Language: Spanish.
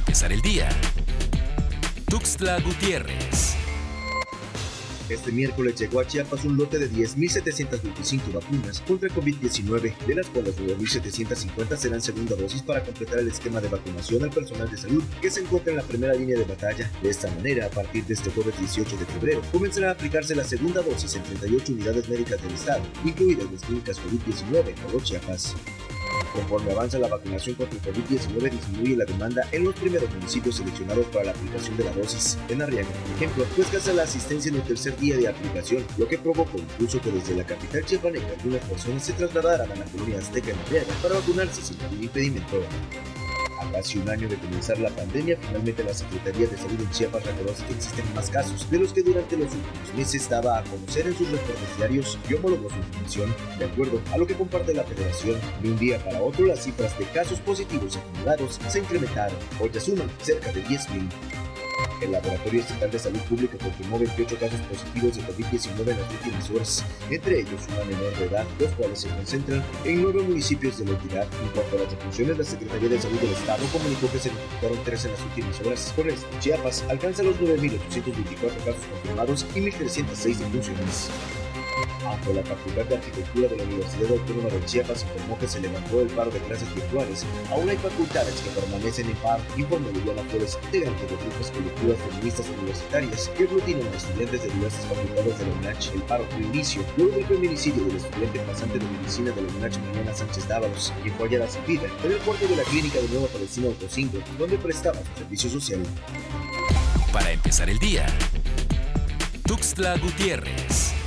empezar el día. Tuxtla Gutiérrez. Este miércoles llegó a Chiapas un lote de 10.725 vacunas contra COVID-19, de las cuales 9.750 serán segunda dosis para completar el esquema de vacunación al personal de salud que se encuentra en la primera línea de batalla. De esta manera, a partir de este jueves 18 de febrero, comenzará a aplicarse la segunda dosis en 38 unidades médicas del estado, incluidas las clínicas COVID-19 en Chiapas. Conforme avanza la vacunación contra el COVID-19, disminuye la demanda en los primeros municipios seleccionados para la aplicación de la dosis. En Arriaga, por ejemplo, fue escasa la asistencia en el tercer día de aplicación, lo que provocó incluso que desde la capital chiapaneca algunas personas se trasladaran a la colonia azteca en Arriaga para vacunarse sin ningún impedimento. Casi un año de comenzar la pandemia, finalmente la Secretaría de Salud en Chiapas reconoce que existen más casos de los que durante los últimos meses estaba a conocer en sus reportes diarios y homólogos de información. De acuerdo a lo que comparte la Federación, de un día para otro las cifras de casos positivos acumulados se incrementaron. Hoy ya suman cerca de 10.000. El Laboratorio Estatal de Salud Pública confirmó 28 casos positivos de COVID-19 en las últimas horas, entre ellos una menor de edad, los cuales se concentran en nueve municipios de la entidad. En cuanto a las defunciones, la Secretaría de Salud del Estado comunicó que se reportaron tres en las últimas horas. Por esto, Chiapas alcanza los 9.824 casos confirmados y 1.306 defunciones. Aunque la Facultad de Arquitectura de la Universidad Autónoma de Chiapas informó que se levantó el paro de clases virtuales, aún hay facultades que permanecen en paro, informó Liliana Flores, integrante de grupos colectivas feministas universitarias que aglutinan a estudiantes de diversas facultades de la UNACH. El paro dio inicio luego del feminicidio del estudiante pasante de medicina de la UNACH, Mariana Sánchez Dávalos, quien fue hallada sin vida en el puerto de la clínica de Nueva Palestina Autocinco, donde prestaba su servicio social. Para empezar el día. Tuxtla Gutiérrez.